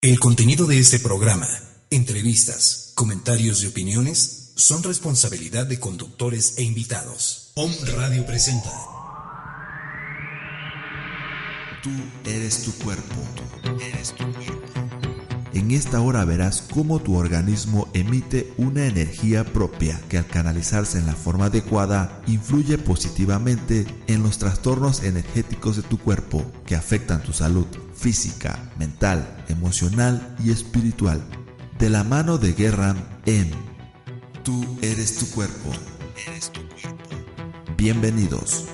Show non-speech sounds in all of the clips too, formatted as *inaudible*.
el contenido de este programa, entrevistas, comentarios y opiniones son responsabilidad de conductores e invitados. Om Radio presenta. Tú eres tu cuerpo. eres tu cuerpo. En esta hora verás cómo tu organismo emite una energía propia que al canalizarse en la forma adecuada influye positivamente en los trastornos energéticos de tu cuerpo que afectan tu salud física, mental, emocional y espiritual. De la mano de Guerra en Tú eres tu cuerpo. Eres tu cuerpo. Bienvenidos.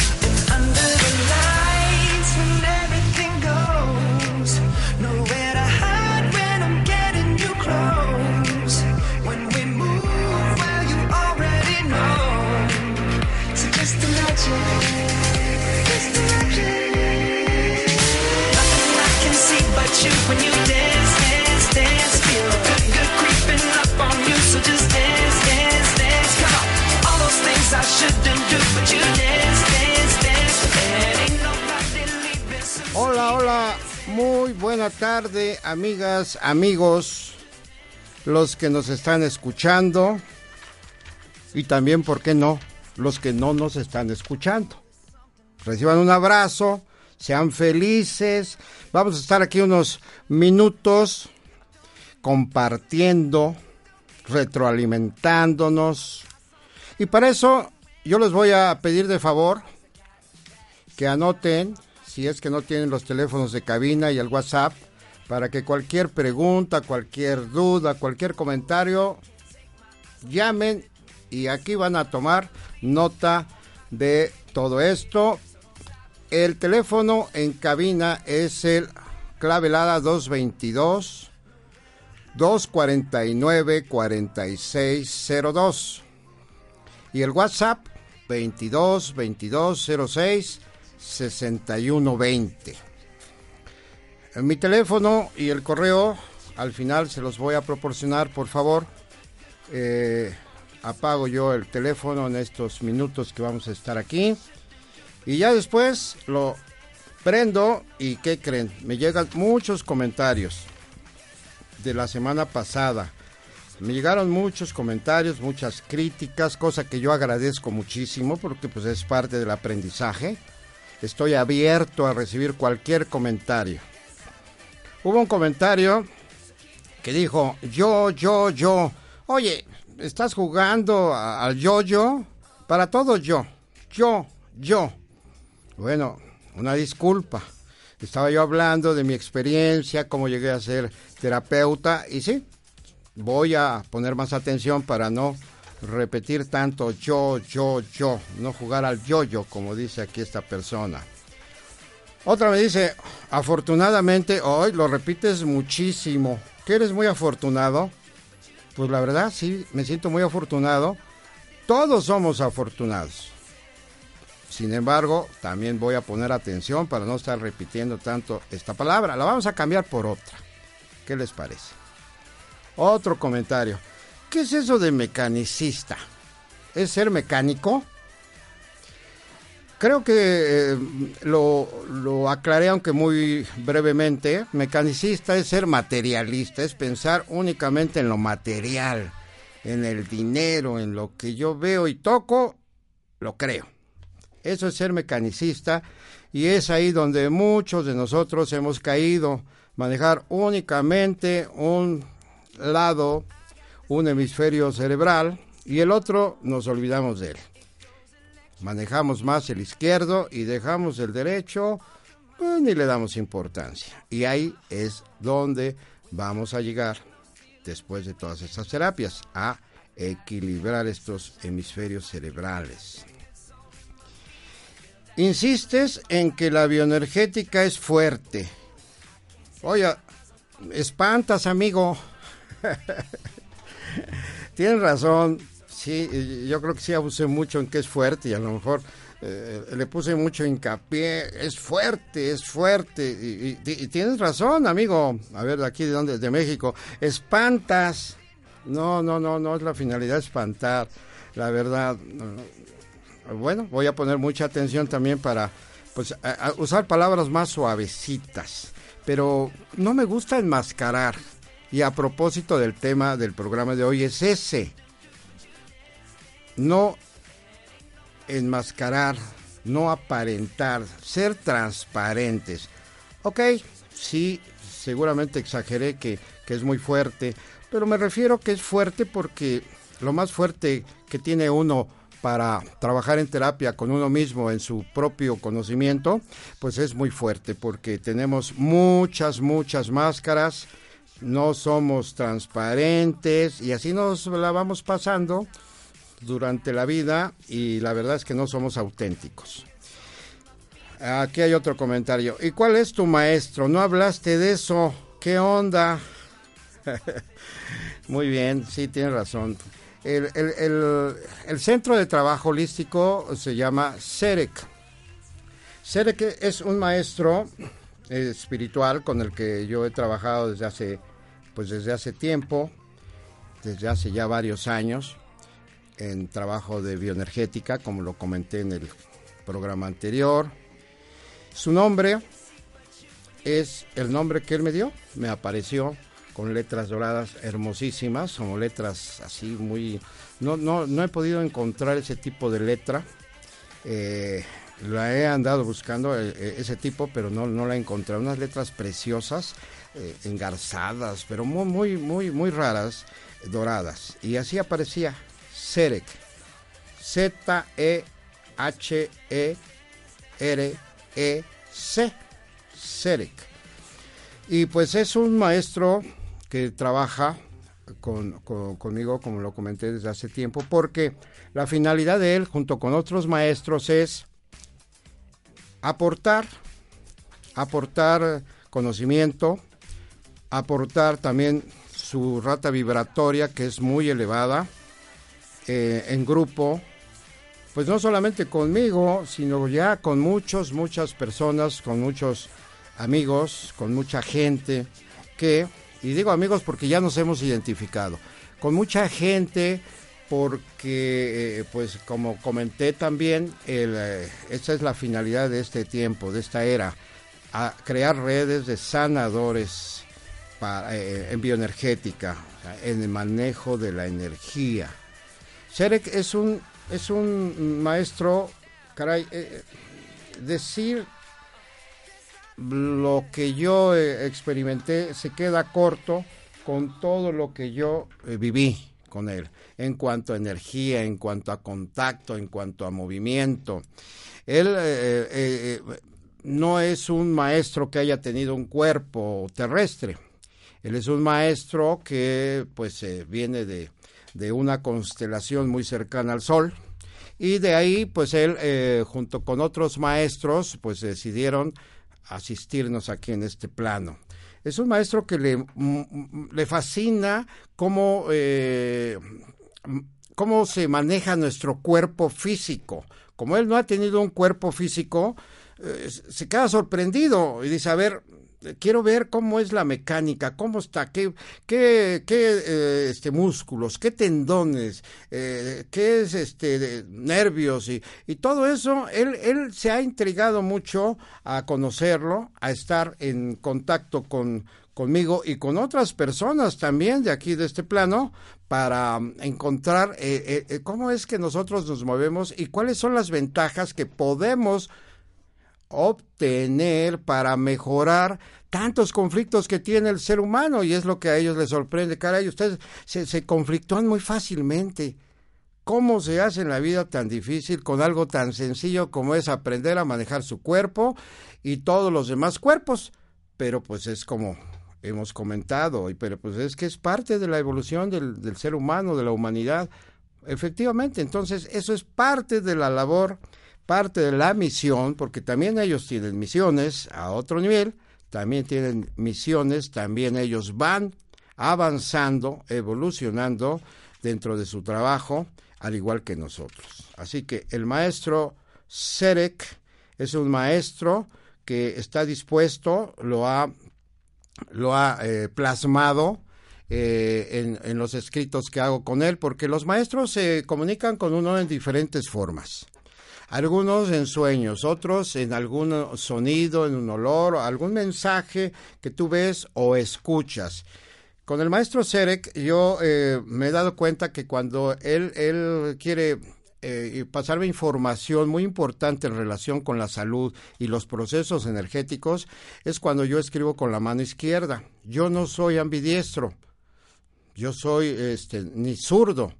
Buena tarde, amigas, amigos, los que nos están escuchando y también, ¿por qué no?, los que no nos están escuchando. Reciban un abrazo, sean felices. Vamos a estar aquí unos minutos compartiendo, retroalimentándonos. Y para eso yo les voy a pedir de favor que anoten, si es que no tienen los teléfonos de cabina y el WhatsApp, para que cualquier pregunta, cualquier duda, cualquier comentario, llamen y aquí van a tomar nota de todo esto. El teléfono en cabina es el clavelada 222 249 4602 y el WhatsApp 22 22 06 61 20. Mi teléfono y el correo al final se los voy a proporcionar, por favor. Eh, apago yo el teléfono en estos minutos que vamos a estar aquí. Y ya después lo prendo y ¿qué creen? Me llegan muchos comentarios de la semana pasada. Me llegaron muchos comentarios, muchas críticas, cosa que yo agradezco muchísimo porque pues es parte del aprendizaje. Estoy abierto a recibir cualquier comentario. Hubo un comentario que dijo, yo, yo, yo, oye, ¿estás jugando al yo-yo? Para todo yo, yo, yo. Bueno, una disculpa. Estaba yo hablando de mi experiencia, cómo llegué a ser terapeuta y sí, voy a poner más atención para no repetir tanto yo, yo, yo, no jugar al yo-yo, como dice aquí esta persona. Otra me dice, afortunadamente, hoy lo repites muchísimo, que eres muy afortunado. Pues la verdad, sí, me siento muy afortunado. Todos somos afortunados. Sin embargo, también voy a poner atención para no estar repitiendo tanto esta palabra. La vamos a cambiar por otra. ¿Qué les parece? Otro comentario. ¿Qué es eso de mecanicista? ¿Es ser mecánico? creo que eh, lo, lo aclaré, aunque muy brevemente. Mecanicista es ser materialista, es pensar únicamente en lo material, en el dinero, en lo que yo veo y toco, lo creo. Eso es ser mecanicista y es ahí donde muchos de nosotros hemos caído, manejar únicamente un lado, un hemisferio cerebral y el otro nos olvidamos de él. Manejamos más el izquierdo y dejamos el derecho, pues ni le damos importancia. Y ahí es donde vamos a llegar, después de todas estas terapias, a equilibrar estos hemisferios cerebrales. Insistes en que la bioenergética es fuerte. Oye, espantas, amigo. *laughs* *laughs* Tienes razón. Sí, yo creo que sí abusé mucho en que es fuerte y a lo mejor eh, le puse mucho hincapié. Es fuerte, es fuerte. Y, tienes razón, amigo. A ver, aquí de dónde? De México. Espantas. No, no, no, no es la finalidad espantar. La verdad, bueno, voy a poner mucha atención también para pues usar palabras más suavecitas, pero no me gusta enmascarar. Y a propósito del tema del programa de hoy es ese. No enmascarar, no aparentar, ser transparentes. Ok, sí, seguramente exageré que, que es muy fuerte, pero me refiero que es fuerte porque lo más fuerte que tiene uno para trabajar en terapia con uno mismo en su propio conocimiento, pues es muy fuerte porque tenemos muchas, muchas máscaras, no somos transparentes y así nos la vamos pasando durante la vida y la verdad es que no somos auténticos. Aquí hay otro comentario. ¿Y cuál es tu maestro? No hablaste de eso. ¿Qué onda? *laughs* Muy bien, sí, tienes razón. El, centro de trabajo holístico se llama SEREC. SEREC es un maestro espiritual con el que yo he trabajado desde hace, pues desde hace tiempo, desde hace ya varios años, en trabajo de bioenergética, como lo comenté en el programa anterior. Su nombre es el nombre que él me dio, me apareció con letras doradas hermosísimas, como letras así muy... No, no, no he podido encontrar ese tipo de letra. Eh, la he andado buscando eh, eh, ese tipo, pero no, no la he encontrado. Unas letras preciosas, engarzadas, pero muy, muy, muy, muy raras, doradas. Y así aparecía Serek. Z-E-H-E-R-E-C. Serek. Y pues es un maestro que trabaja conmigo, como lo comenté desde hace tiempo, porque la finalidad de él, junto con otros maestros, es aportar, aportar conocimiento, aportar también su rata vibratoria, que es muy elevada, eh, en grupo, pues no solamente conmigo, sino ya con muchos, muchas personas, con muchos amigos, con mucha gente que y digo amigos porque ya nos hemos identificado con mucha gente porque, eh, pues como comenté también, el, eh, esta es la finalidad de este tiempo, de esta era, a crear redes de sanadores eh, en bioenergética, en el manejo de la energía. Serek es un, es un maestro, caray, decir lo que yo experimenté se queda corto con todo lo que yo viví con él, en cuanto a energía, en cuanto a contacto, en cuanto a movimiento. Él eh, no es un maestro que haya tenido un cuerpo terrestre. Él es un maestro que pues viene de, de, una constelación muy cercana al Sol y de ahí pues él junto con otros maestros pues decidieron asistirnos aquí en este plano. Es un maestro que le, le fascina cómo, eh, cómo se maneja nuestro cuerpo físico. Como él no ha tenido un cuerpo físico, eh, se queda sorprendido y dice, a ver, quiero ver cómo es la mecánica, cómo está, qué, qué, qué eh, este, músculos, qué tendones, eh, qué es este, nervios y, y todo eso. Él, él se ha intrigado mucho a conocerlo, a estar en contacto con, conmigo y con otras personas también de aquí de este plano para encontrar eh, cómo es que nosotros nos movemos y cuáles son las ventajas que podemos obtener para mejorar tantos conflictos que tiene el ser humano y es lo que a ellos les sorprende. Caray, ustedes se, conflictúan muy fácilmente. ¿Cómo se hace en la vida tan difícil con algo tan sencillo como es aprender a manejar su cuerpo y todos los demás cuerpos? Pero pues es como hemos comentado, pero pues es que es parte de la evolución del ser humano, de la humanidad. Efectivamente, entonces eso es parte de la labor parte de la misión, porque también ellos tienen misiones a otro nivel, también tienen misiones, también ellos van avanzando, evolucionando dentro de su trabajo, al igual que nosotros. Así que el maestro Serek es un maestro que está dispuesto, lo ha, lo ha eh, plasmado eh, en, en, los escritos que hago con él, porque los maestros se comunican con uno en diferentes formas algunos en sueños, otros en algún sonido, en un olor, algún mensaje que tú ves o escuchas. Con el maestro Serek yo eh, me he dado cuenta que cuando él, él quiere eh, pasarme información muy importante en relación con la salud y los procesos energéticos es cuando yo escribo con la mano izquierda. Yo no soy ambidiestro, yo soy este, ni zurdo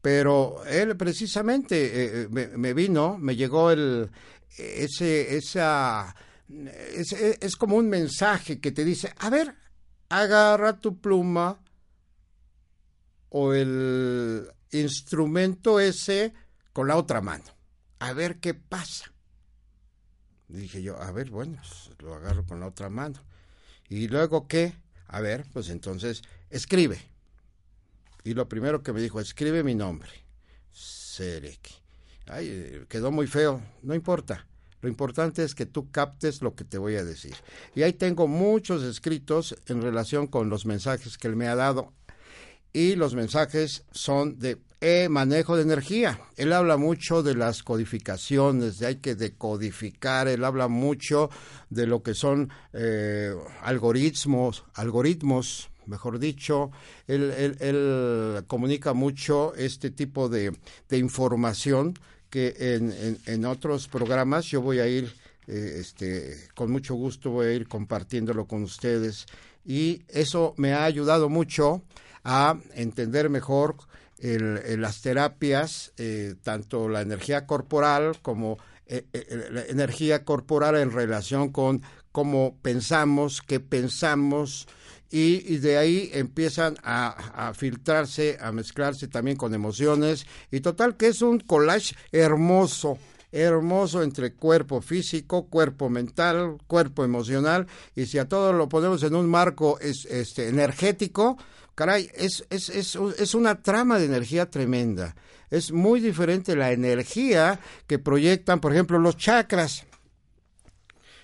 pero él precisamente eh, eh, me, vino, me llegó el ese esa es, es, como un mensaje que te dice, a ver, agarra tu pluma o el instrumento ese con la otra mano, a ver qué pasa. Dije yo, a ver, bueno, pues, lo agarro con la otra mano. Y luego qué, a ver, pues entonces escribe y lo primero que me dijo, escribe mi nombre. Serek. Ay, quedó muy feo, no importa. Lo importante es que tú captes lo que te voy a decir. Y ahí tengo muchos escritos en relación con los mensajes que él me ha dado. Y los mensajes son de eh, manejo de energía. Él habla mucho de las codificaciones, de hay que decodificar. Él habla mucho de lo que son eh, algoritmos, algoritmos mejor dicho, él, comunica mucho este tipo de, información que en, en, otros programas. Yo voy a ir, eh, este, con mucho gusto voy a ir compartiéndolo con ustedes. Y eso me ha ayudado mucho a entender mejor las terapias, eh, tanto la energía corporal como eh, la energía corporal en relación con cómo pensamos, qué pensamos, y, de ahí empiezan a, filtrarse, a mezclarse también con emociones y total que es un collage hermoso hermoso entre cuerpo físico, cuerpo mental, cuerpo emocional y si a todo lo ponemos en un marco este energético, caray, es, es, es, es una trama de energía tremenda. Es muy diferente la energía que proyectan, por ejemplo, los chakras.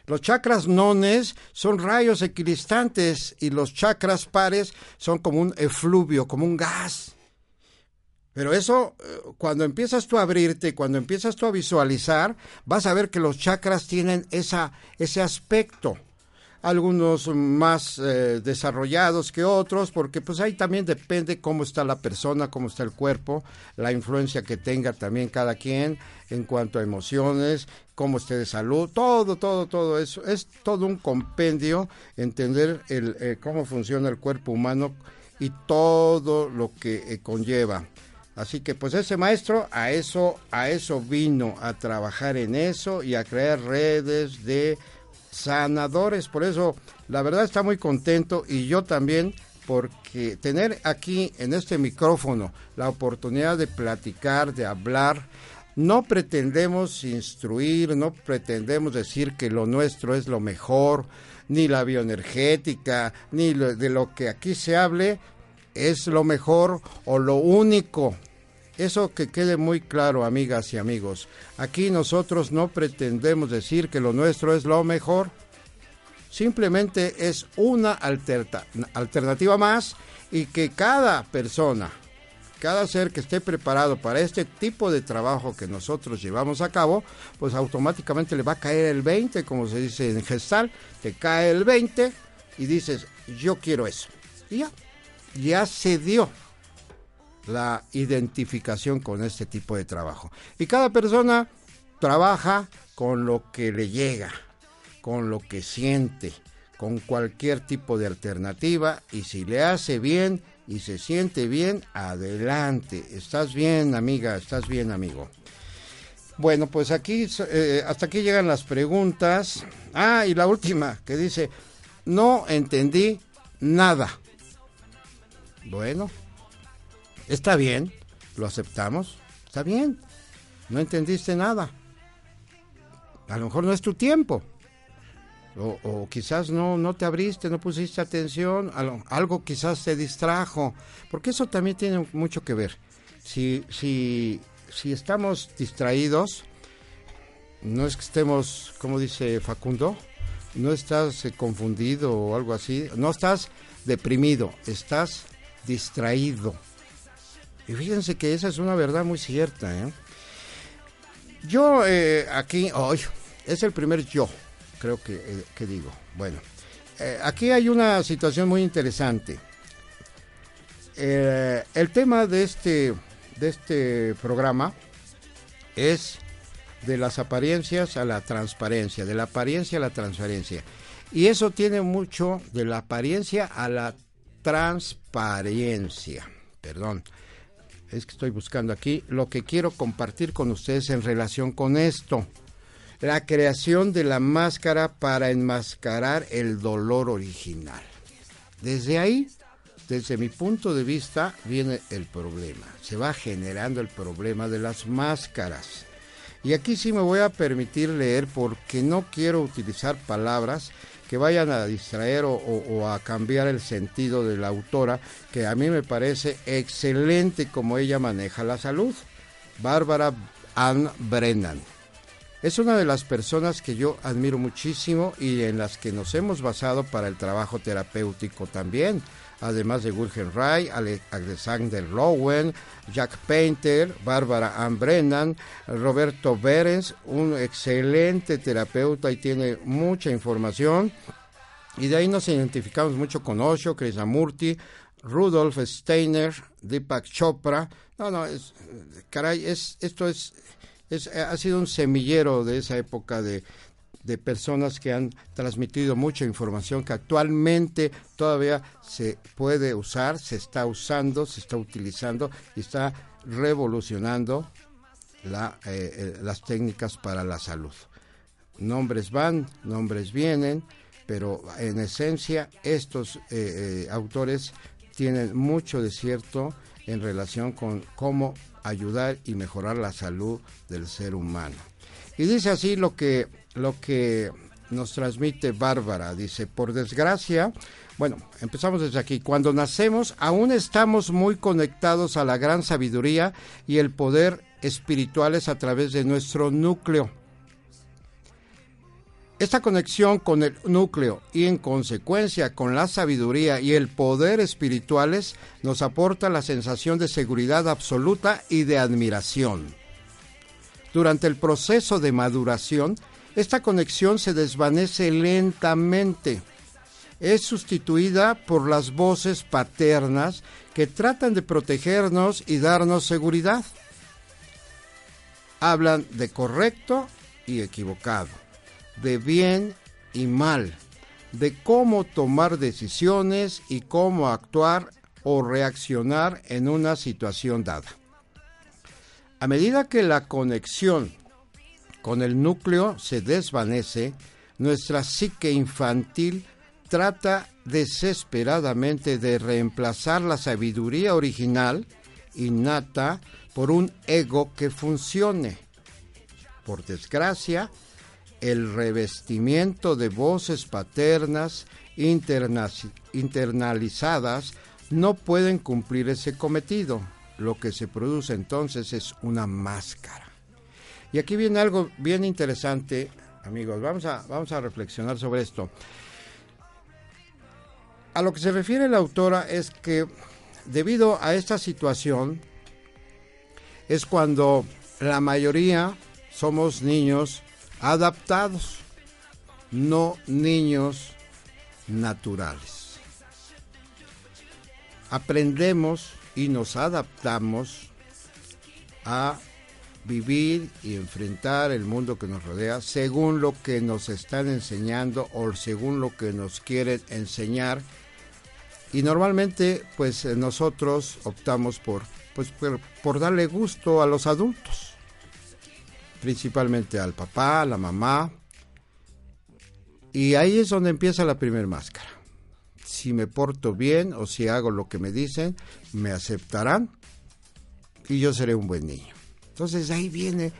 Los chakras nones son rayos equidistantes y los chakras pares son como un efluvio, como un gas. Pero eso, eh, cuando empiezas tú a abrirte, cuando empiezas tú a visualizar, vas a ver que los chakras tienen esa, ese aspecto algunos más eh, desarrollados que otros, porque pues ahí también depende cómo está la persona, cómo está el cuerpo, la influencia que tenga también cada quien en cuanto a emociones, cómo esté de salud, todo, todo, todo eso. Es todo un compendio entender el, eh, cómo funciona el cuerpo humano y todo lo que eh, conlleva. Así que pues ese maestro a eso, a eso vino, a trabajar en eso y a crear redes de sanadores. Por eso, la verdad está muy contento y yo también porque tener aquí en este micrófono la oportunidad de platicar, de hablar, no pretendemos instruir, no pretendemos decir que lo nuestro es lo mejor, ni la bioenergética, ni de lo que aquí se hable es lo mejor o lo único. Eso que quede muy claro, amigas y amigos. Aquí nosotros no pretendemos decir que lo nuestro es lo mejor. simplemente es una alternativa más y que cada persona, cada ser que esté preparado para este tipo de trabajo que nosotros llevamos a cabo, pues automáticamente le va a caer el 20, como se dice en gestal, te cae el 20 y dices, yo quiero eso. Y ya, ya se dio la identificación con este tipo de trabajo. Y cada persona trabaja con lo que le llega, con lo que siente, con cualquier tipo de alternativa y si le hace bien y se siente bien, adelante. Estás bien, amiga, estás bien, amigo. Bueno, pues aquí, eh, hasta aquí llegan las preguntas. Ah, y la última, que dice, no entendí nada. Bueno, está bien, lo aceptamos, está bien, no entendiste nada. A lo mejor no es tu tiempo. O, quizás no, no te abriste, no pusiste atención, algo quizás te distrajo, porque eso también tiene mucho que ver. Si, si, si estamos distraídos, no es que estemos, como dice Facundo, no estás eh, confundido o algo así, no estás deprimido, estás distraído. Y fíjense que esa es una verdad muy cierta. ¿eh? Yo eh, aquí, hoy, es el primer yo creo que, eh, digo. Bueno, eh, aquí hay una situación muy interesante. Eh, el tema de este, de este programa es de las apariencias a la transparencia, de la apariencia a la transparencia. Y eso tiene mucho de la apariencia a la transparencia. Perdón, es que estoy buscando aquí lo que quiero compartir con ustedes en relación con esto la creación de la máscara para enmascarar el dolor original. Desde ahí, desde mi punto de vista, viene el problema. Se va generando el problema de las máscaras. Y aquí sí me voy a permitir leer porque no quiero utilizar palabras que vayan a distraer o, a cambiar el sentido de la autora, que a mí me parece excelente como ella maneja la salud. Bárbara Ann Brennan. Es una de las personas que yo admiro muchísimo y en las que nos hemos basado para el trabajo terapéutico también, además de Wilhelm Ray, Alexander Lowen, Jack Painter, Bárbara Ann Brennan, Roberto Berens, un excelente terapeuta y tiene mucha información. Y de ahí nos identificamos mucho con Osho, Krishnamurti, Rudolf Steiner, Deepak Chopra. No, no, es, caray, es, esto es eh, ha sido un semillero de esa época de, de personas que han transmitido mucha información que actualmente todavía se puede usar, se está usando, se está utilizando y está revolucionando la, eh, eh, las técnicas para la salud. Nombres van, nombres vienen, pero en esencia estos autores tienen mucho de cierto en relación con cómo ayudar y mejorar la salud del ser humano. Y dice así lo que, lo que nos transmite Bárbara. Dice, por desgracia, bueno, empezamos desde aquí. Cuando nacemos, aún estamos muy conectados a la gran sabiduría y el poder espirituales a través de nuestro núcleo. Esta conexión con el núcleo y en consecuencia con la sabiduría y el poder espirituales nos aporta la sensación de seguridad absoluta y de admiración. Durante el proceso de maduración, esta conexión se desvanece lentamente. Es sustituida por las voces paternas que tratan de protegernos y darnos seguridad. Hablan de correcto y equivocado de bien y mal, de cómo tomar decisiones y cómo actuar o reaccionar en una situación dada. A medida que la conexión con el núcleo se desvanece, nuestra psique infantil trata desesperadamente de reemplazar la sabiduría original, innata, por un ego que funcione. Por desgracia, el revestimiento de voces paternas internalizadas no pueden cumplir ese cometido. Lo que se produce entonces es una máscara. Y aquí viene algo bien interesante, amigos. Vamos a, vamos a reflexionar sobre esto. a lo que se refiere la autora es que debido a esta situación es cuando la mayoría somos niños adaptados, no niños naturales. Aprendemos y nos adaptamos a vivir y enfrentar el mundo que nos rodea según lo que nos están enseñando o según lo que nos quieren enseñar y normalmente pues nosotros optamos por pues por, darle gusto a los adultos principalmente al papá a la mamá. Y ahí es donde empieza la primera máscara. Si me porto bien o si hago lo que me dicen me aceptarán y yo seré un buen niño. Entonces ahí viene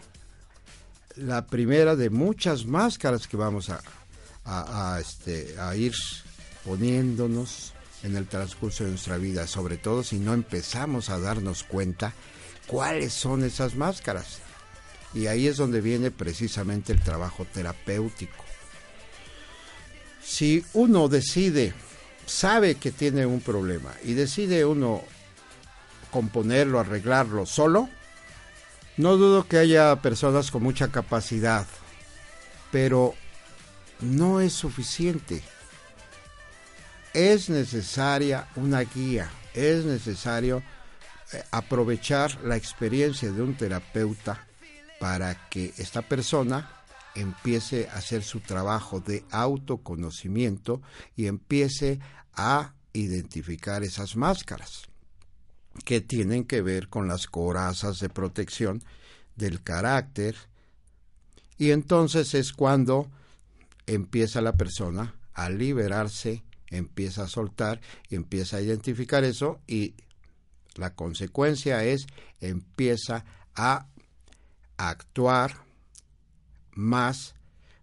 la primera de muchas máscaras que vamos a, a, este, a ir poniéndonos en el transcurso de nuestra vida, sobre todo si no empezamos a darnos cuenta cuáles son esas máscaras. Y ahí es donde viene precisamente el trabajo terapéutico. Si uno decide, sabe que tiene un problema y decide uno componerlo, arreglarlo solo, no dudo que haya personas con mucha capacidad, pero no es suficiente. Es necesaria una guía, es necesario eh, aprovechar la experiencia de un terapeuta para que esta persona empiece a hacer su trabajo de autoconocimiento y empiece a identificar esas máscaras que tienen que ver con las corazas de protección del carácter. Y entonces es cuando empieza la persona a liberarse, empieza a soltar, empieza a identificar eso y la consecuencia es empieza a actuar más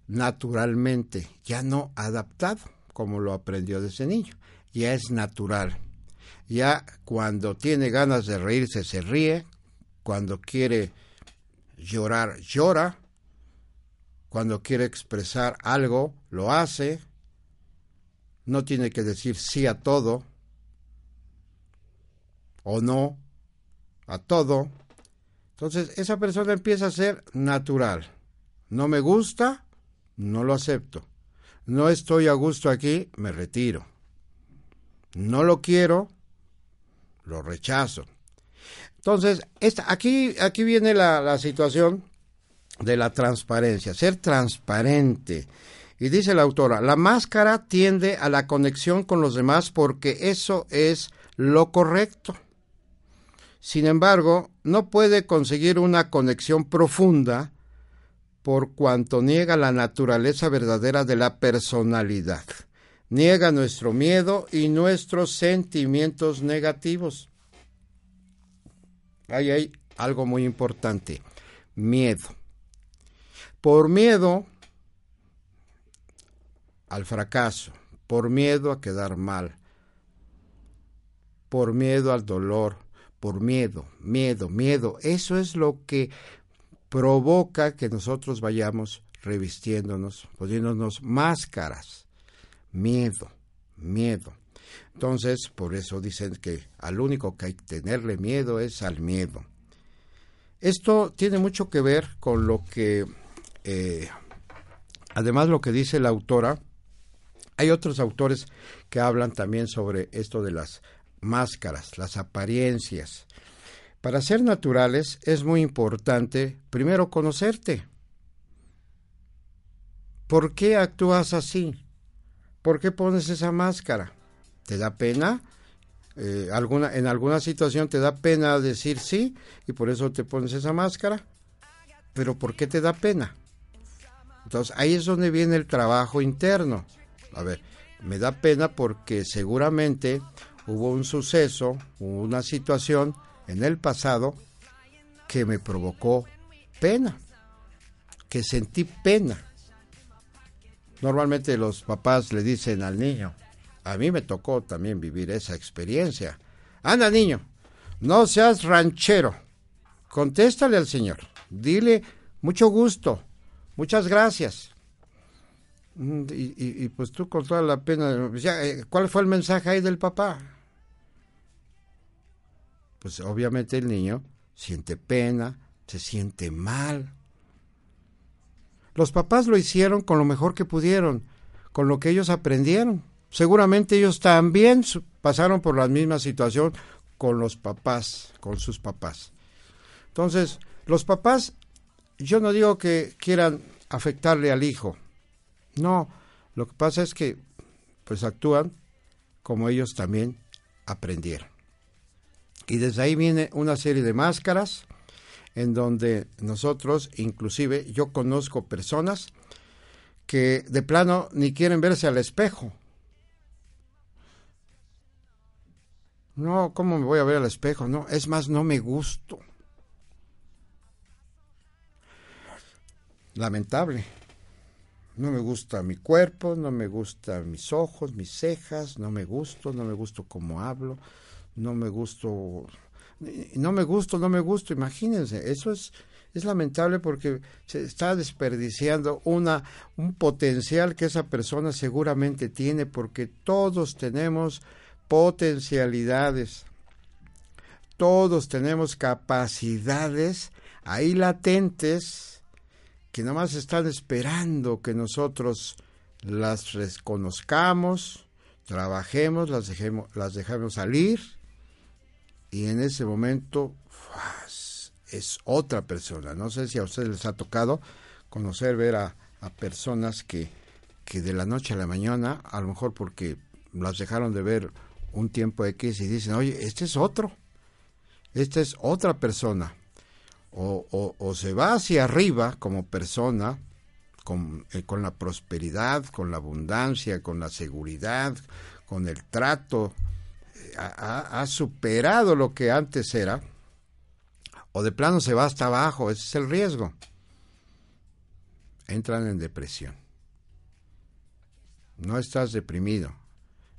naturalmente, ya no adaptado como lo aprendió desde niño, ya es natural. Ya cuando tiene ganas de reírse se ríe, cuando quiere llorar llora, cuando quiere expresar algo lo hace, no tiene que decir sí a todo o no a todo. Entonces esa persona empieza a ser natural. No me gusta, no lo acepto. No estoy a gusto aquí, me retiro. No lo quiero, lo rechazo. Entonces, esta, aquí, aquí viene la, la situación de la transparencia, ser transparente. Y dice la autora, la máscara tiende a la conexión con los demás porque eso es lo correcto. Sin embargo, no puede conseguir una conexión profunda por cuanto niega la naturaleza verdadera de la personalidad niega nuestro miedo y nuestros sentimientos negativos. Ahí hay algo muy importante, miedo. Por miedo al fracaso, por miedo a quedar mal, por miedo al dolor, por miedo, miedo, miedo. Eso es lo que provoca que nosotros vayamos revistiéndonos, poniéndonos máscaras miedo, miedo. Entonces, por eso dicen que al único que hay que tenerle miedo es al miedo. Esto tiene mucho que ver con lo que, eh, además lo que dice la autora, hay otros autores que hablan también sobre esto de las máscaras, las apariencias. Para ser naturales es muy importante primero conocerte. ¿Por qué actúas así? ¿Por qué pones esa máscara? ¿Te da pena? Eh, alguna, en alguna situación te da pena decir sí y por eso te pones esa máscara. Pero ¿por qué te da pena? Entonces ahí es donde viene el trabajo interno. A ver, me da pena porque seguramente hubo un suceso, una situación en el pasado que me provocó pena, que sentí pena. Normalmente los papás le dicen al niño, a mí me tocó también vivir esa experiencia. Anda niño, no seas ranchero, contéstale al Señor, dile mucho gusto, muchas gracias. Mm, y, pues tú con toda la pena, eh, ¿cuál fue el mensaje ahí del papá? Pues obviamente el niño siente pena, se siente mal. Los papás lo hicieron con lo mejor que pudieron, con lo que ellos aprendieron. Seguramente ellos también pasaron por la misma situación con los papás, con sus papás. Entonces, los papás, yo no digo que quieran afectarle al hijo, no, lo que pasa es que pues actúan como ellos también aprendieron. Y desde ahí viene una serie de máscaras en donde nosotros, inclusive yo conozco personas que de plano ni quieren verse al espejo. No, ¿cómo me voy a ver al espejo? No, es más, no me gusto. Lamentable. No me gusta mi cuerpo, no me gusta mis ojos, mis cejas, no me gusto, no me gusto cómo hablo, no me gusto, no me gusto, no me gusto, imagínense, eso es, es lamentable porque se está desperdiciando una, un potencial que esa persona seguramente tiene porque todos tenemos potencialidades, todos tenemos capacidades ahí latentes que nada más están esperando que nosotros las reconozcamos, trabajemos, las dejemos, las dejemos salir y en ese momento es otra persona. No sé si a ustedes les ha tocado conocer, ver a, personas que, que de la noche a la mañana, a lo mejor porque las dejaron de ver un tiempo X y dicen, oye, este es otro, esta es otra persona o, se va hacia arriba como persona, con, eh, con, la prosperidad, con la abundancia, con la seguridad, con el trato, ha, superado lo que antes era, o de plano se va hasta abajo, ese es el riesgo. Entran en depresión. No estás deprimido,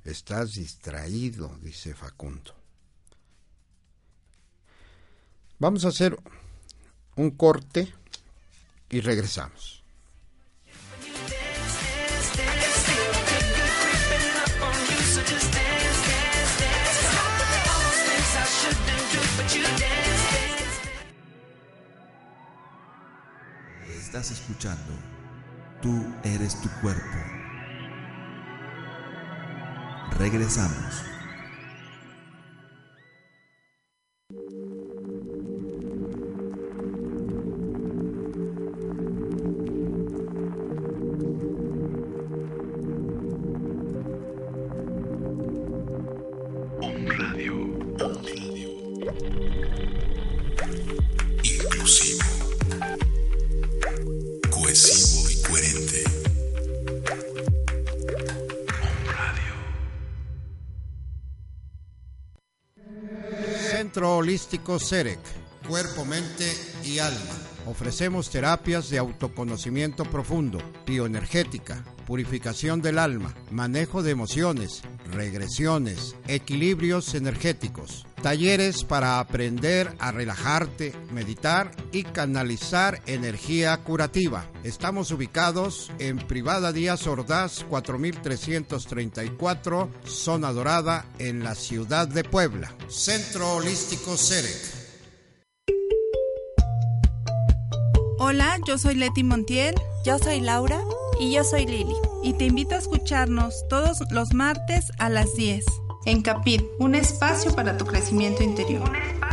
estás distraído, dice Facundo. Vamos a hacer un corte y regresamos. Estás escuchando Tú eres tu cuerpo. Regresamos. Holístico CEREC, cuerpo, mente y alma. Ofrecemos terapias de autoconocimiento profundo, bioenergética, purificación del alma, manejo de emociones, regresiones, equilibrios energéticos, talleres para aprender a relajarte, meditar y canalizar energía curativa. Estamos ubicados en Privada Díaz Ordaz 4334, Zona Dorada, en la ciudad de Puebla. Centro Holístico CEREC. Hola, yo soy Leti Montiel. Yo soy Laura. Y yo soy Lili. Y te invito a escucharnos todos los martes a las 10. En Capit, un espacio para tu crecimiento interior. Un espacio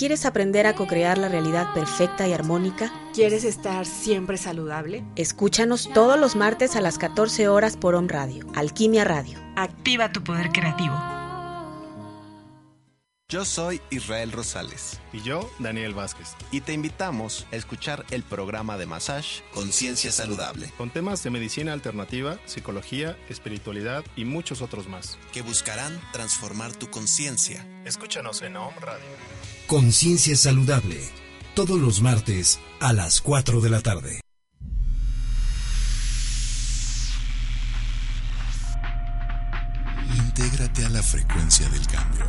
¿Quieres aprender a co-crear la realidad perfecta y armónica? ¿Quieres estar siempre saludable? Escúchanos todos los martes a las 14 horas por Om Radio, Alquimia Radio. Activa tu poder creativo. Yo soy Israel Rosales. Y yo, Daniel Vázquez. Y te invitamos a escuchar el programa de Massage Conciencia Saludable. Con temas de medicina alternativa, psicología, espiritualidad y muchos otros más. Que buscarán transformar tu conciencia. Escúchanos en Om Radio. Conciencia Saludable. Todos los martes a las 4 de la tarde. Intégrate a la frecuencia del cambio.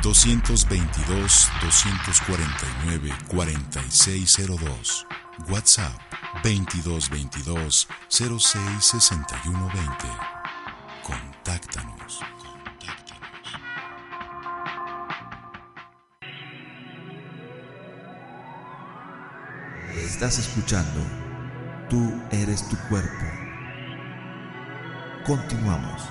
222 249 4602. WhatsApp 2222 066120. Contáctanos. Estás escuchando Tú eres tu cuerpo. Continuamos.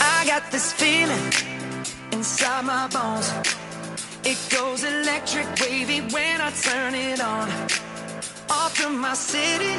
I got this feeling inside my bones. It goes electric wavy when I turn it on. Off from my city,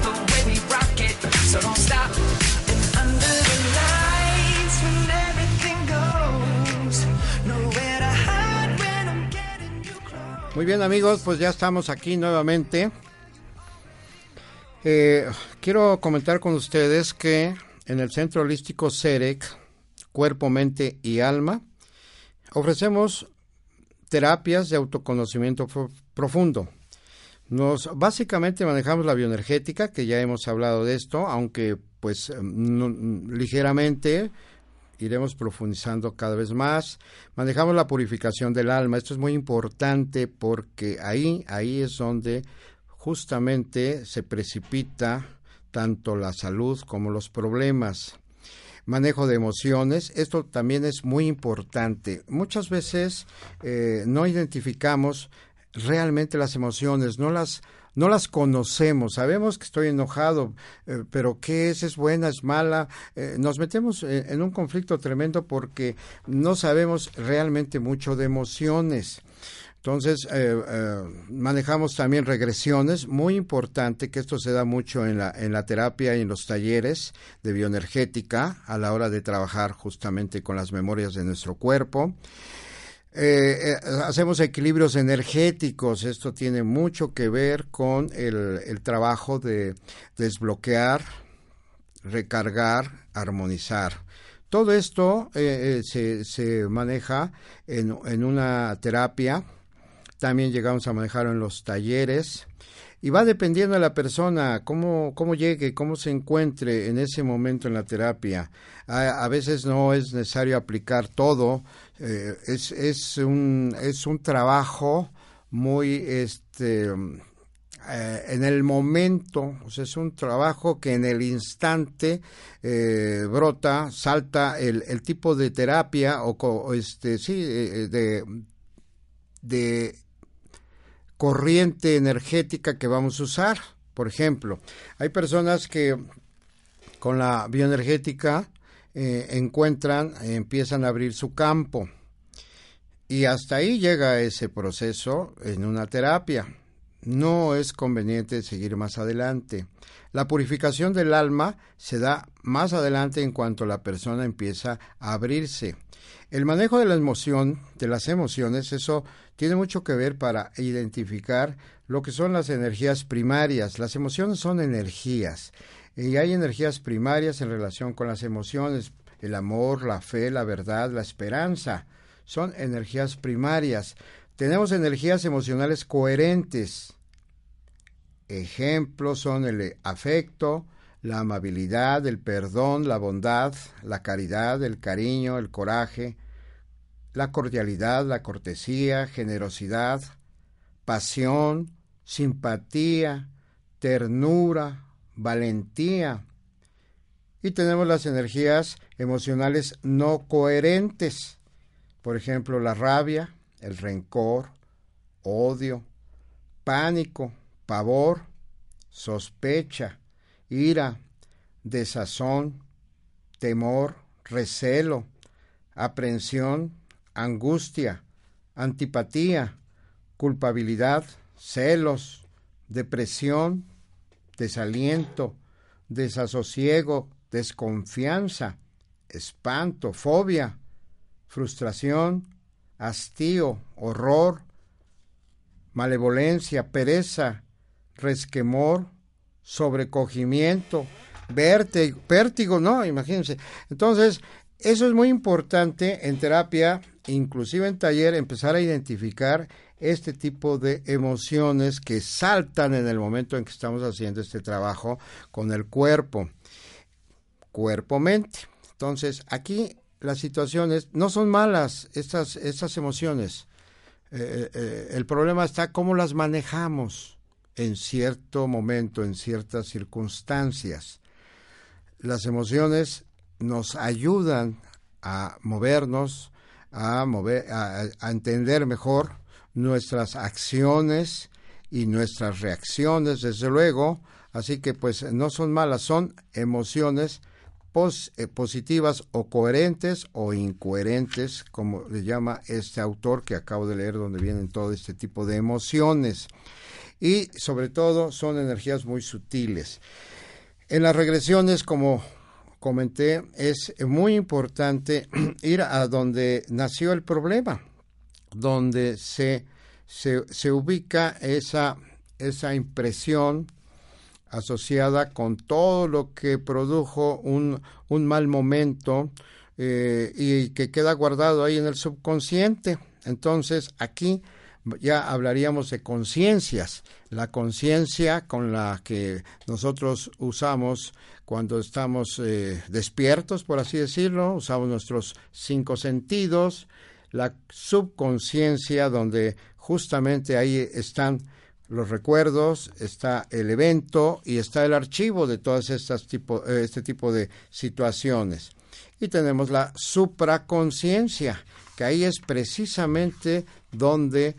Muy bien amigos, pues ya estamos aquí nuevamente. Eh, quiero comentar con ustedes que en el Centro Holístico CEREC, Cuerpo, Mente y Alma, ofrecemos terapias de autoconocimiento pro- profundo. Nos básicamente manejamos la bioenergética, que ya hemos hablado de esto, aunque pues no- ligeramente iremos profundizando cada vez más. Manejamos la purificación del alma. Esto es muy importante porque ahí, ahí es donde justamente se precipita tanto la salud como los problemas. Manejo de emociones, esto también es muy importante. Muchas veces eh, no identificamos realmente las emociones, no las no las conocemos, sabemos que estoy enojado, eh, pero ¿qué es? ¿Es buena? ¿Es mala? Eh, nos metemos en, en un conflicto tremendo porque no sabemos realmente mucho de emociones. Entonces, eh, eh, manejamos también regresiones, muy importante que esto se da mucho en la, en la terapia y en los talleres de bioenergética a la hora de trabajar justamente con las memorias de nuestro cuerpo. Eh, eh, hacemos equilibrios energéticos, esto tiene mucho que ver con el, trabajo de desbloquear, recargar, armonizar. Todo esto eh, se, se, maneja en, en, una terapia, también llegamos a manejarlo en los talleres y va dependiendo de la persona, cómo, cómo llegue, cómo se encuentre en ese momento en la terapia. A veces no es necesario aplicar todo, eh, es, es, un, es un trabajo muy este, eh, en el momento, o sea, es un trabajo que en el instante eh, brota, salta el, el, tipo de terapia o, o este, sí, de, de corriente energética que vamos a usar. Por ejemplo, hay personas que con la bioenergética eh, encuentran, empiezan a abrir su campo y hasta ahí llega ese proceso en una terapia. No es conveniente seguir más adelante. La purificación del alma se da más adelante en cuanto la persona empieza a abrirse. El manejo de la emoción, de las emociones, eso tiene mucho que ver para identificar lo que son las energías primarias. Las emociones son energías y hay energías primarias en relación con las emociones, el amor, la fe, la verdad, la esperanza. Son energías primarias. Tenemos energías emocionales coherentes. Ejemplos son el afecto, la amabilidad, el perdón, la bondad, la caridad, el cariño, el coraje, la cordialidad, la cortesía, generosidad, pasión, simpatía, ternura, valentía. Y tenemos las energías emocionales no coherentes, por ejemplo, la rabia, el rencor, odio, pánico, pavor, sospecha, ira, desazón, temor, recelo, aprensión, angustia, antipatía, culpabilidad, celos, depresión, desaliento, desasosiego, desconfianza, espanto, fobia, frustración, hastío, horror, malevolencia, pereza, resquemor, sobrecogimiento, vértigo, vértigo, no, imagínense. Entonces, eso es muy importante en terapia, inclusive en taller, empezar a identificar este tipo de emociones que saltan en el momento en que estamos haciendo este trabajo con el cuerpo, cuerpo-mente. Entonces, aquí las situaciones no son malas, estas, estas emociones. Eh, eh, el problema está cómo las manejamos en cierto momento, en ciertas circunstancias. Las emociones nos ayudan a movernos, a, mover, a, entender mejor nuestras acciones y nuestras reacciones, desde luego. Así que pues no son malas, son emociones eh, positivas o coherentes o incoherentes, como le llama este autor que acabo de leer, donde vienen todo este tipo de emociones. Y sobre todo son energías muy sutiles. En las regresiones, como comenté, es muy importante *clears throat* ir a donde nació el problema, donde se, se, se ubica esa, esa impresión asociada con todo lo que produjo un, un mal momento eh, y que queda guardado ahí en el subconsciente. Entonces, aquí ya hablaríamos de conciencias, la conciencia con la que nosotros usamos cuando estamos eh, despiertos, por así decirlo, usamos nuestros cinco sentidos, la subconsciencia donde justamente ahí están los recuerdos, está el evento y está el archivo de todas estas tipo, este tipo de situaciones. Y tenemos la supraconciencia, que ahí es precisamente donde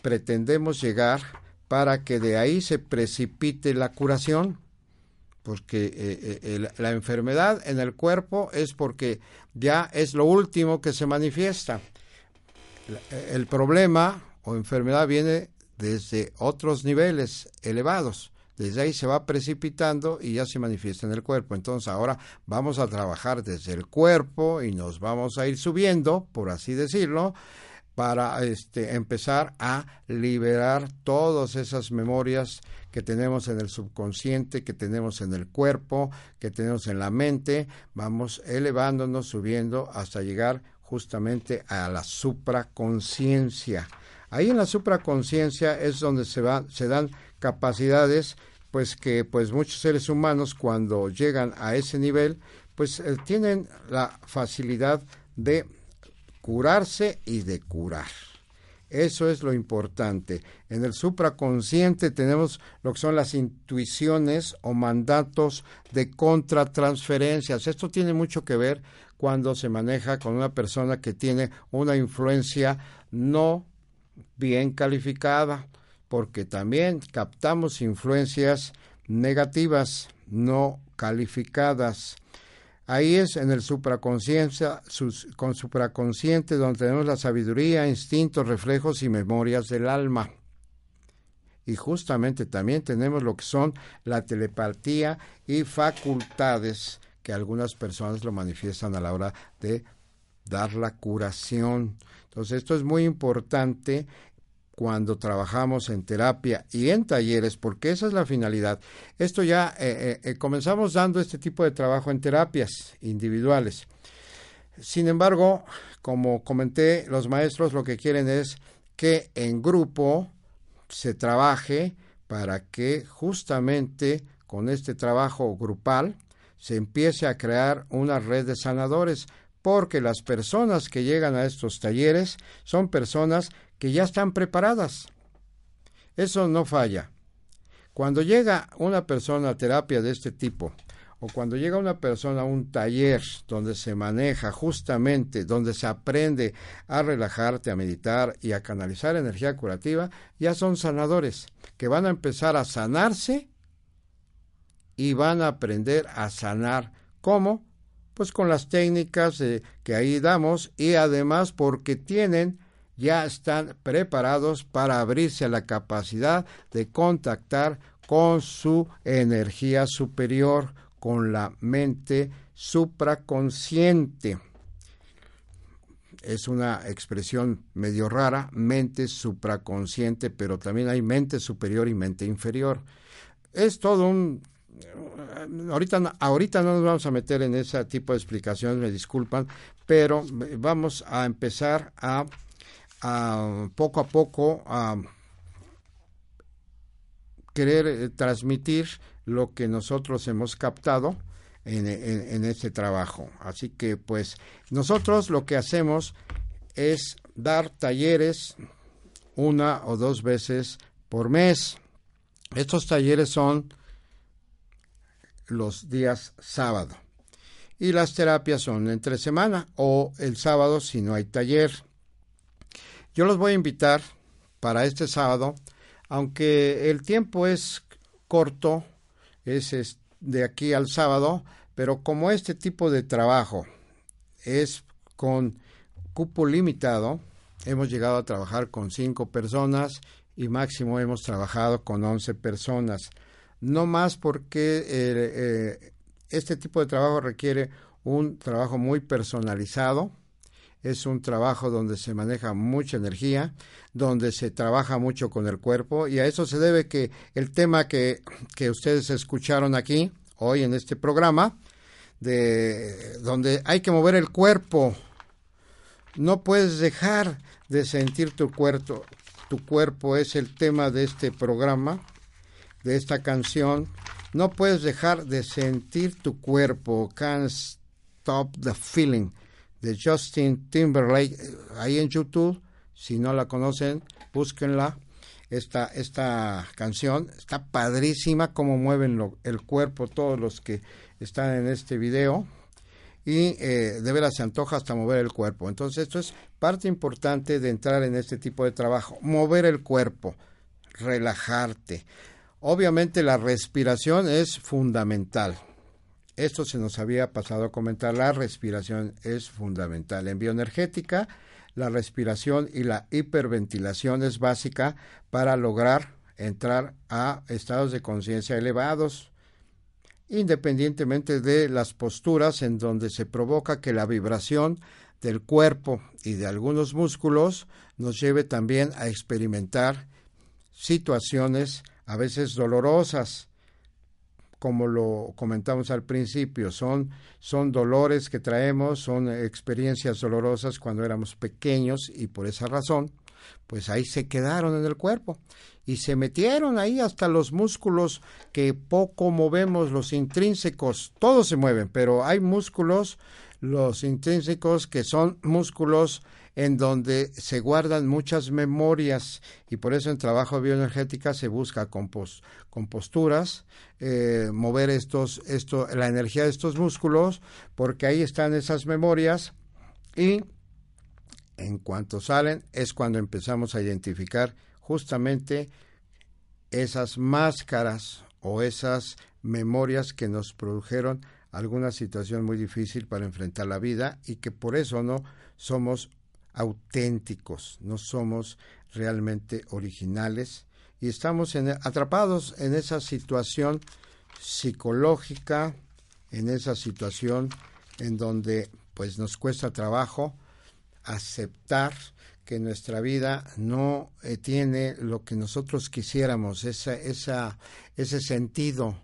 pretendemos llegar para que de ahí se precipite la curación, porque eh, eh, la enfermedad en el cuerpo es porque ya es lo último que se manifiesta. El problema o enfermedad viene desde otros niveles elevados. Desde ahí se va precipitando y ya se manifiesta en el cuerpo. Entonces ahora vamos a trabajar desde el cuerpo y nos vamos a ir subiendo, por así decirlo, para este, empezar a liberar todas esas memorias que tenemos en el subconsciente, que tenemos en el cuerpo, que tenemos en la mente. Vamos elevándonos, subiendo hasta llegar justamente a la supraconciencia Ahí en la supraconciencia es donde se, va, se dan capacidades pues que pues muchos seres humanos cuando llegan a ese nivel pues eh, tienen la facilidad de curarse y de curar. Eso es lo importante. En el supraconsciente tenemos lo que son las intuiciones o mandatos de contratransferencias. Esto tiene mucho que ver cuando se maneja con una persona que tiene una influencia no bien calificada, porque también captamos influencias negativas no calificadas. Ahí es en el supraconsciencia, con supraconsciente donde tenemos la sabiduría, instintos, reflejos y memorias del alma. Y justamente también tenemos lo que son la telepatía y facultades que algunas personas lo manifiestan a la hora de dar la curación. Entonces, esto es muy importante cuando trabajamos en terapia y en talleres, porque esa es la finalidad. Esto ya eh, eh, eh, comenzamos dando este tipo de trabajo en terapias individuales. Sin embargo, como comenté, los maestros lo que quieren es que en grupo se trabaje para que justamente con este trabajo grupal se empiece a crear una red de sanadores porque las personas que llegan a estos talleres son personas que ya están preparadas. Eso no falla. Cuando llega una persona a terapia de este tipo, o cuando llega una persona a un taller donde se maneja justamente, donde se aprende a relajarte, a meditar y a canalizar energía curativa, ya son sanadores que van a empezar a sanarse y van a aprender a sanar. ¿Cómo? Pues con las técnicas que ahí damos y además porque tienen ya están preparados para abrirse a la capacidad de contactar con su energía superior, con la mente supraconsciente. Es una expresión medio rara, mente supraconsciente, pero también hay mente superior y mente inferior. Es todo un... Ahorita, ahorita no nos vamos a meter en ese tipo de explicaciones, me disculpan, pero vamos a empezar a, poco a poco a querer eh, transmitir lo que nosotros hemos captado en, en, este trabajo. Así que pues nosotros lo que hacemos es dar talleres una o dos veces por mes. Estos talleres son los días sábado y las terapias son entre semana o el sábado si no hay taller. Yo los voy a invitar para este sábado, aunque el tiempo es corto, es, de aquí al sábado, pero como este tipo de trabajo es con cupo limitado, hemos llegado a trabajar con cinco personas y máximo hemos trabajado con once personas. No más porque eh, eh, este tipo de trabajo requiere un trabajo muy personalizado, es un trabajo donde se maneja mucha energía, donde se trabaja mucho con el cuerpo. Y a eso se debe que el tema que, que ustedes escucharon aquí hoy en este programa, de donde hay que mover el cuerpo, no puedes dejar de sentir tu cuerpo, tu cuerpo. Es el tema de este programa, de esta canción, no puedes dejar de sentir tu cuerpo, can't stop the feeling de Justin Timberlake ahí en YouTube. Si no la conocen, búsquenla. Esta, esta canción está padrísima, como mueven el cuerpo todos los que están en este video. Y eh, de veras se antoja hasta mover el cuerpo. Entonces, esto es parte importante de entrar en este tipo de trabajo. Mover el cuerpo, relajarte. Obviamente la respiración es fundamental. Esto se nos había pasado a comentar. La respiración es fundamental. En bioenergética, la respiración y la hiperventilación es básica para lograr entrar a estados de conciencia elevados, independientemente de las posturas en donde se provoca que la vibración del cuerpo y de algunos músculos nos lleve también a experimentar situaciones a veces dolorosas como lo comentamos al principio, son, son dolores que traemos, son experiencias dolorosas cuando éramos pequeños y por esa razón, pues ahí se quedaron en el cuerpo y se metieron ahí hasta los músculos que poco movemos, los intrínsecos, todos se mueven, pero hay músculos, los intrínsecos que son músculos en donde se guardan muchas memorias y por eso en trabajo bioenergética se busca con, eh, mover estos, esto, la energía de estos músculos porque ahí están esas memorias y en cuanto salen es cuando empezamos a identificar justamente esas máscaras o esas memorias que nos produjeron alguna situación muy difícil para enfrentar la vida y que por eso no somos auténticos, no somos realmente originales y estamos atrapados en esa situación psicológica, en esa situación en donde pues nos cuesta trabajo aceptar que nuestra vida no eh, tiene lo que nosotros quisiéramos, ese sentido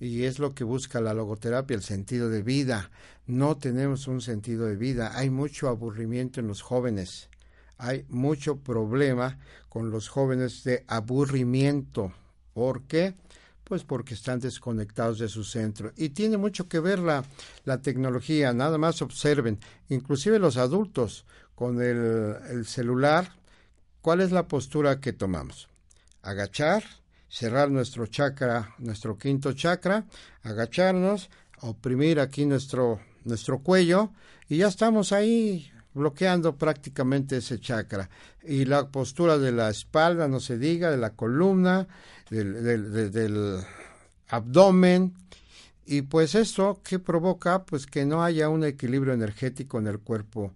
y es lo que busca la logoterapia, el sentido de vida. No tenemos un sentido de vida. Hay mucho aburrimiento en los jóvenes. Hay mucho problema con los jóvenes de aburrimiento. ¿Por qué? pues porque están desconectados de su centro. Y tiene mucho que ver la, la tecnología, nada más observen, inclusive los adultos con el, el celular, ¿cuál es la postura que tomamos? Agachar, cerrar nuestro chakra, nuestro quinto chakra, agacharnos, oprimir aquí nuestro, nuestro cuello y ya estamos ahí bloqueando prácticamente ese chakra. Y la postura de la espalda, no se diga, de la columna, del, abdomen. Y pues esto que provoca pues que no haya un equilibrio energético en el cuerpo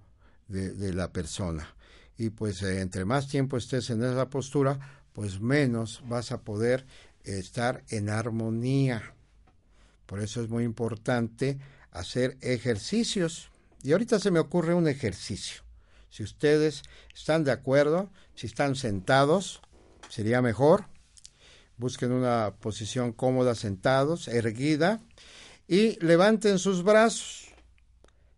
de, de la persona. Y pues eh, entre más tiempo estés en esa postura, pues menos vas a poder estar en armonía. Por eso es muy importante hacer ejercicios. Y ahorita se me ocurre un ejercicio. Si ustedes están de acuerdo, si están sentados, sería mejor. Busquen una posición cómoda sentados, erguida, y levanten sus brazos.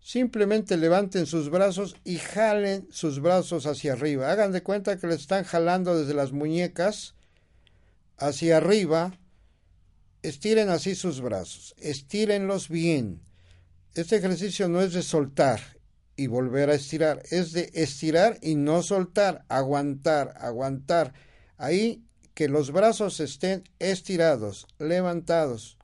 Simplemente levanten sus brazos y jalen sus brazos hacia arriba. Hagan de cuenta que le están jalando desde las muñecas hacia arriba. Estiren así sus brazos. Estírenlos bien. Este ejercicio no es de soltar y volver a estirar, es de estirar y no soltar, aguantar, aguantar. Ahí que los brazos estén estirados, levantados.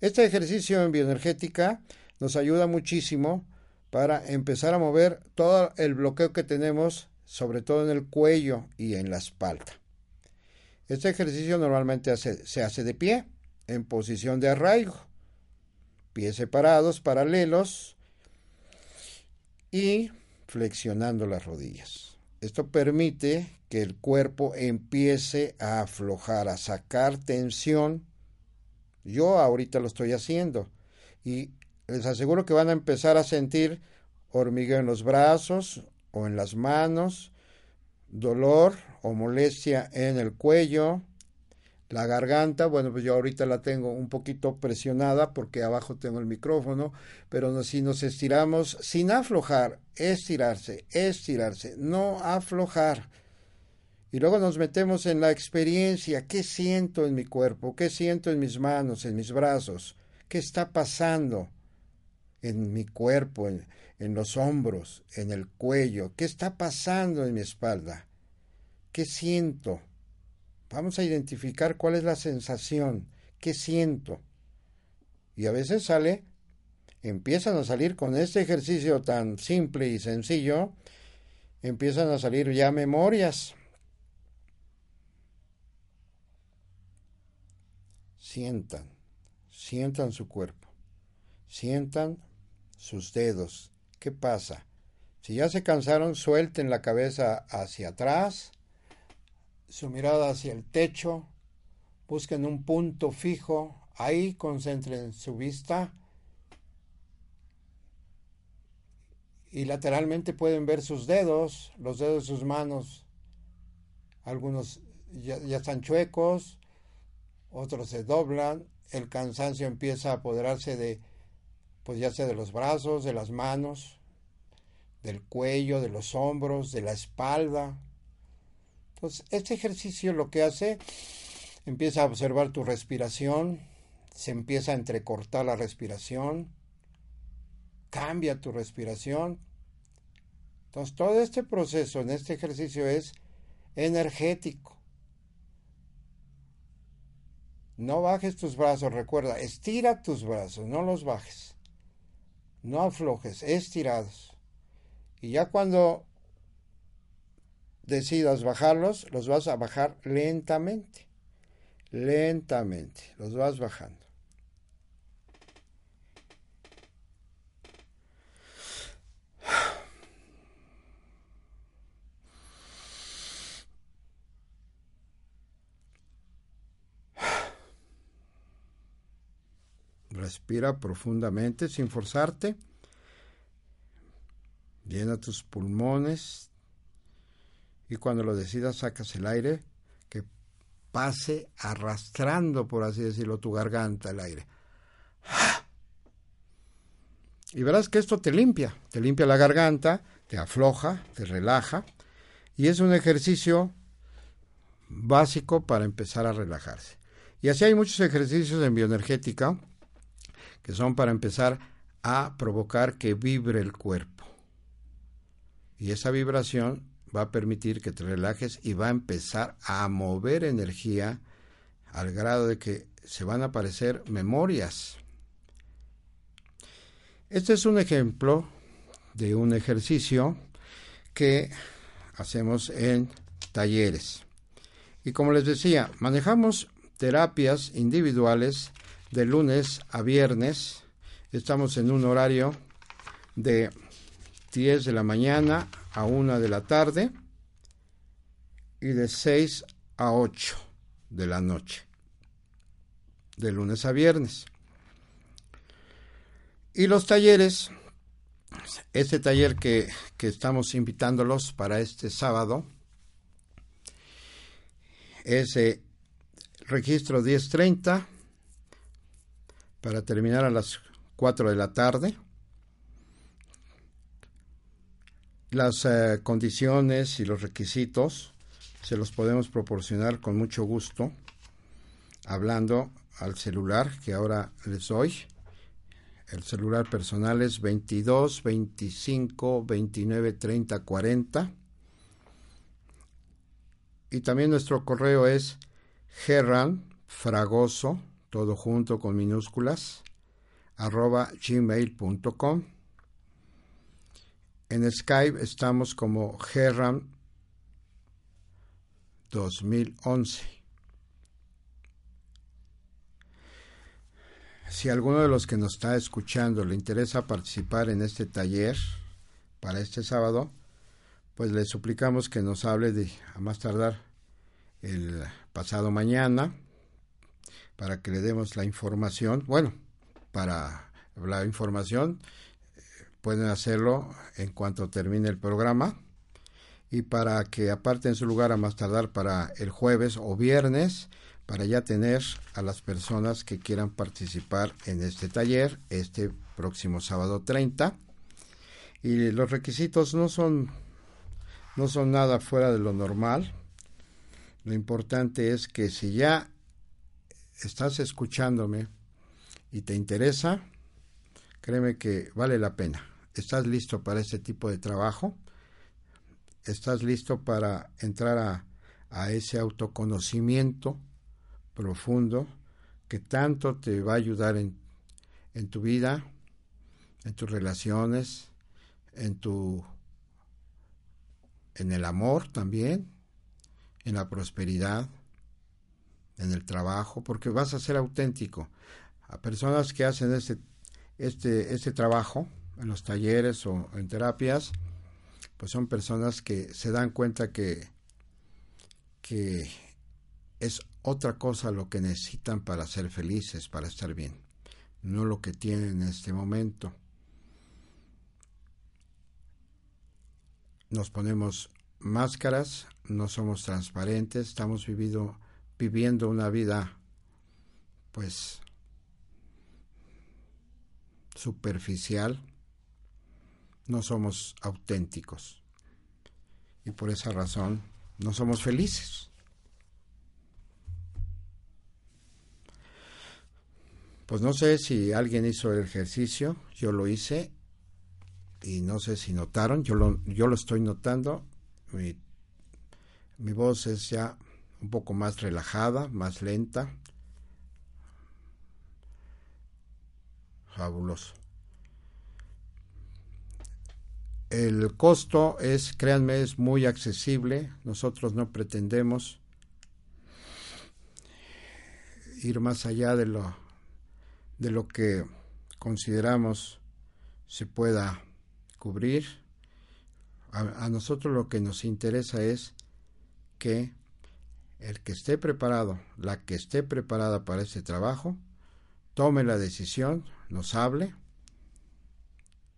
Este ejercicio en bioenergética nos ayuda muchísimo para empezar a mover todo el bloqueo que tenemos, sobre todo en el cuello y en la espalda. Este ejercicio normalmente se hace de pie, en posición de arraigo, pies separados, paralelos y flexionando las rodillas. Esto permite que el cuerpo empiece a aflojar, a sacar tensión. Yo ahorita lo estoy haciendo y les aseguro que van a empezar a sentir hormigueo en los brazos o en las manos, dolor o molestia en el cuello, la garganta, bueno, pues yo ahorita la tengo un poquito presionada porque abajo tengo el micrófono, pero si nos estiramos sin aflojar, estirarse, estirarse, no aflojar y luego nos metemos en la experiencia, ¿qué siento en mi cuerpo? ¿Qué siento en mis manos, en mis brazos? ¿Qué está pasando en mi cuerpo, en, en los hombros, en el cuello? ¿Qué está pasando en mi espalda? ¿Qué siento? Vamos a identificar cuál es la sensación, qué siento. Y a veces sale, empiezan a salir con este ejercicio tan simple y sencillo, empiezan a salir ya memorias sientan, sientan su cuerpo, sientan sus dedos. ¿Qué pasa? Si ya se cansaron, suelten la cabeza hacia atrás, su mirada hacia el techo, busquen un punto fijo, ahí concentren su vista y lateralmente pueden ver sus dedos, los dedos de sus manos, algunos ya, ya están chuecos, otros se doblan, el cansancio empieza a apoderarse de, pues ya sea de los brazos, de las manos, del cuello, de los hombros, de la espalda. Entonces, este ejercicio lo que hace, empieza a observar tu respiración, se empieza a entrecortar la respiración, cambia tu respiración. Entonces, todo este proceso en este ejercicio es energético. No bajes tus brazos, recuerda, estira tus brazos, no los bajes. No aflojes, estirados. Y ya cuando decidas bajarlos, los vas a bajar lentamente. Lentamente, los vas bajando. Respira profundamente sin forzarte. Llena tus pulmones y cuando lo decidas sacas el aire que pase arrastrando, por así decirlo, tu garganta, el aire. Y verás que esto te limpia, te limpia la garganta, te afloja, te relaja y es un ejercicio básico para empezar a relajarse. Y así hay muchos ejercicios en bioenergética que son para empezar a provocar que vibre el cuerpo. Y esa vibración va a permitir que te relajes y va a empezar a mover energía al grado de que se van a aparecer memorias. Este es un ejemplo de un ejercicio que hacemos en talleres. Y como les decía, manejamos terapias individuales de lunes a viernes. Estamos en un horario de 10 de la mañana a 1 de la tarde y de 6 a 8 de la noche, de lunes a viernes. Y los talleres, este taller que, que estamos invitándolos para este sábado, es registro 1030 para terminar a las 4 de la tarde. Las eh, condiciones y los requisitos se los podemos proporcionar con mucho gusto hablando al celular que ahora les doy. El celular personal es 22 25 29 30 40. Y también nuestro correo es gerran fragoso, todo junto con minúsculas, arroba gmail.com. En Skype estamos como Gerran 2011. Si alguno de los que nos está escuchando le interesa participar en este taller para este sábado, pues le suplicamos que nos hable de a más tardar el pasado mañana para que le demos la información. Bueno, para la información pueden hacerlo en cuanto termine el programa. Y para que aparten su lugar a más tardar para el jueves o viernes para ya tener a las personas que quieran participar en este taller este próximo sábado 30 y los requisitos no son no son nada fuera de lo normal. Lo importante es que si ya estás escuchándome y te interesa créeme que vale la pena ¿Estás listo para este tipo de trabajo? ¿Estás listo para entrar a, a ese autoconocimiento profundo que tanto te va a ayudar en, en tu vida, en tus relaciones, en tu en el amor también, en la prosperidad, en el trabajo, porque vas a ser auténtico. A personas que hacen este, este, este trabajo, en los talleres o en terapias, pues son personas que se dan cuenta que, que es otra cosa lo que necesitan para ser felices, para estar bien, no lo que tienen en este momento. Nos ponemos máscaras, no somos transparentes, estamos vivido, viviendo una vida pues superficial, no somos auténticos. Y por esa razón no somos felices. Pues no sé si alguien hizo el ejercicio, yo lo hice y no sé si notaron, yo lo, yo lo estoy notando, mi, mi voz es ya un poco más relajada, más lenta. Fabuloso. El costo es, créanme, es muy accesible. Nosotros no pretendemos ir más allá de lo, de lo que consideramos se pueda cubrir. A, a, nosotros lo que nos interesa es que el que esté preparado, la que esté preparada para este trabajo, tome la decisión, nos hable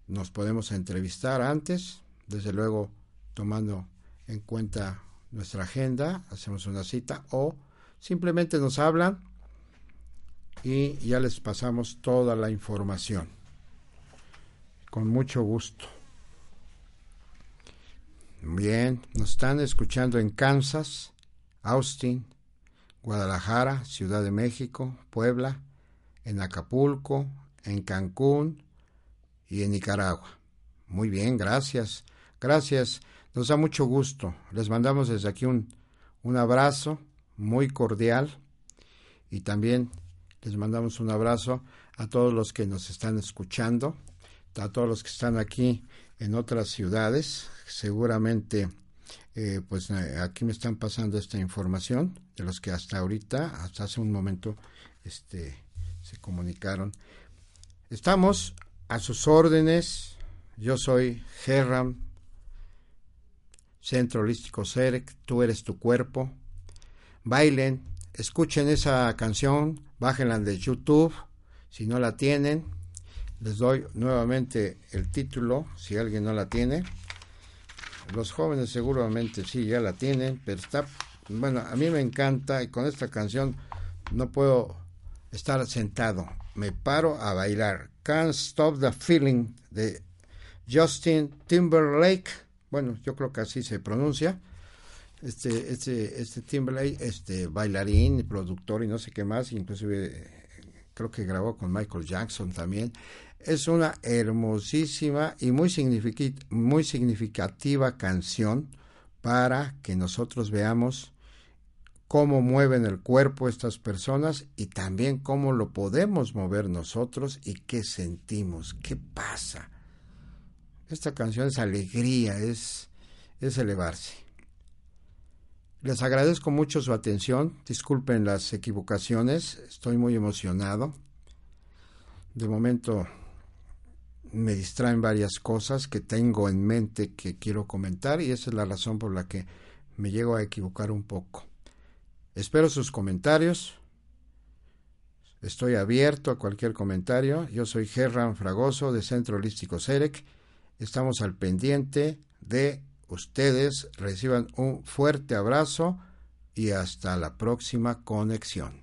nos podemos entrevistar antes, desde luego tomando en cuenta nuestra agenda, hacemos una cita o simplemente nos hablan y ya les pasamos toda la información. Con mucho gusto. Bien, nos están escuchando en Kansas, Austin, Guadalajara, Ciudad de México, Puebla, en Acapulco, en Cancún y en Nicaragua. Muy bien, gracias. Gracias. Nos da mucho gusto. Les mandamos desde aquí un, un abrazo muy cordial y también les mandamos un abrazo a todos los que nos están escuchando, a todos los que están aquí en otras ciudades. Seguramente, eh, pues eh, aquí me están pasando esta información de los que hasta ahorita, hasta hace un momento, este, se comunicaron. Estamos a sus órdenes. Yo soy Gerram, Centro Holístico Tú eres tu cuerpo. Bailen, escuchen esa canción, bájenla de YouTube, si no la tienen. Les doy nuevamente el título, si alguien no la tiene. Los jóvenes seguramente sí ya la tienen, pero está, bueno, a mí me encanta y con esta canción no puedo estar sentado. Me paro a bailar. Can't Stop the Feeling de Justin Timberlake. Bueno, yo creo que así se pronuncia. Este, este, este Timberlake, este bailarín, productor y no sé qué más, inclusive creo que grabó con Michael Jackson también. Es una hermosísima y muy, muy significativa canción para que nosotros veamos cómo mueven el cuerpo estas personas y también cómo lo podemos mover nosotros y qué sentimos, qué pasa. Esta canción es alegría, es, es elevarse. Les agradezco mucho su atención, disculpen las equivocaciones, estoy muy emocionado. De momento me distraen varias cosas que tengo en mente que quiero comentar y esa es la razón por la que me llego a equivocar un poco. Espero sus comentarios. Estoy abierto a cualquier comentario. Yo soy Gerran Fragoso de Centro Holístico CEREC. Estamos al pendiente de ustedes. Reciban un fuerte abrazo y hasta la próxima conexión.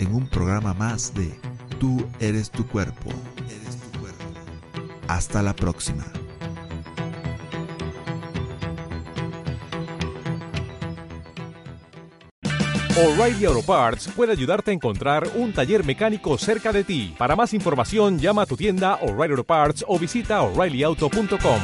en un programa más de Tú eres tu cuerpo. Hasta la próxima. O'Reilly Auto Parts puede ayudarte a encontrar un taller mecánico cerca de ti. Para más información, llama a tu tienda O'Reilly Auto Parts o visita oreillyauto.com.